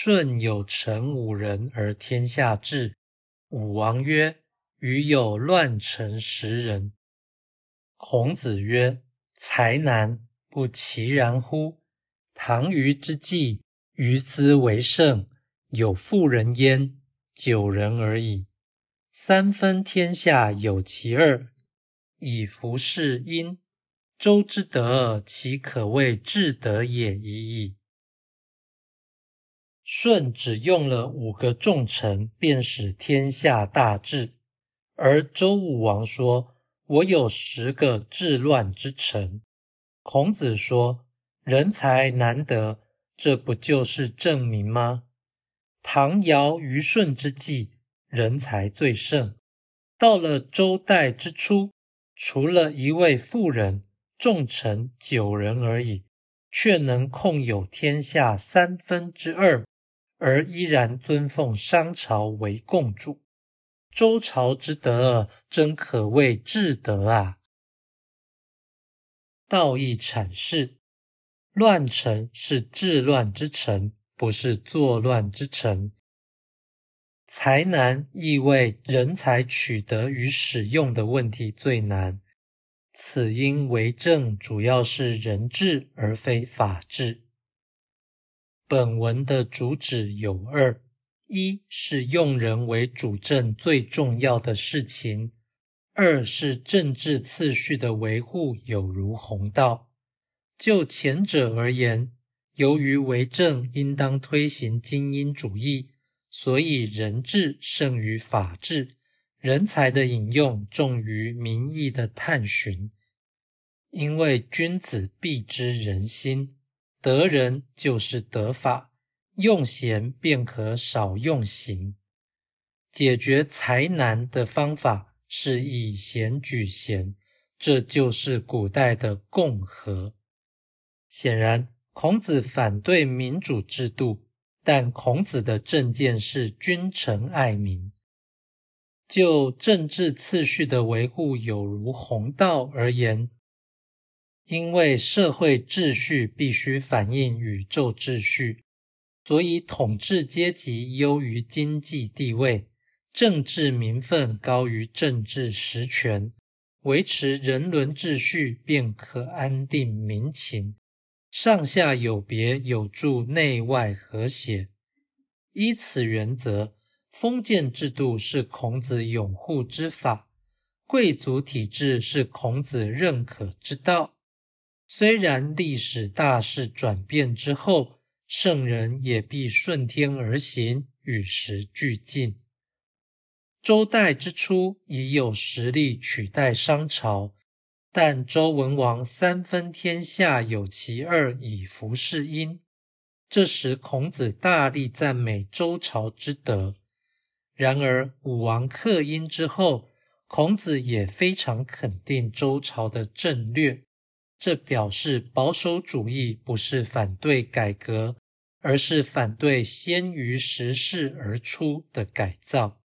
舜有成五人而天下治。武王曰：“余有乱臣十人。”孔子曰：“才难，不其然乎？唐虞之际，于斯为盛，有妇人焉，九人而已。三分天下有其二，以服事殷。周之德，其可谓至德也已矣。”舜只用了五个重臣，便使天下大治；而周武王说：“我有十个治乱之臣。”孔子说：“人才难得，这不就是证明吗？”唐尧虞舜之际，人才最盛；到了周代之初，除了一位妇人，重臣九人而已，却能控有天下三分之二。而依然尊奉商朝为共主，周朝之德，真可谓至德啊！道义阐释：乱臣是治乱之臣，不是作乱之臣。才难意味人才取得与使用的问题最难。此因为政主要是人治，而非法治。本文的主旨有二：一是用人为主政最重要的事情；二是政治次序的维护有如弘道。就前者而言，由于为政应当推行精英主义，所以人治胜于法治，人才的引用重于民意的探寻，因为君子必知人心。得人就是得法，用贤便可少用刑。解决才难的方法是以贤举贤，这就是古代的共和。显然，孔子反对民主制度，但孔子的政见是君臣爱民。就政治次序的维护有如弘道而言。因为社会秩序必须反映宇宙秩序，所以统治阶级优于经济地位，政治名分高于政治实权，维持人伦秩序便可安定民情，上下有别有助内外和谐。依此原则，封建制度是孔子拥护之法，贵族体制是孔子认可之道。虽然历史大势转变之后，圣人也必顺天而行，与时俱进。周代之初已有实力取代商朝，但周文王三分天下有其二以服事殷，这时孔子大力赞美周朝之德。然而武王克殷之后，孔子也非常肯定周朝的政略。这表示保守主义不是反对改革，而是反对先于时势而出的改造。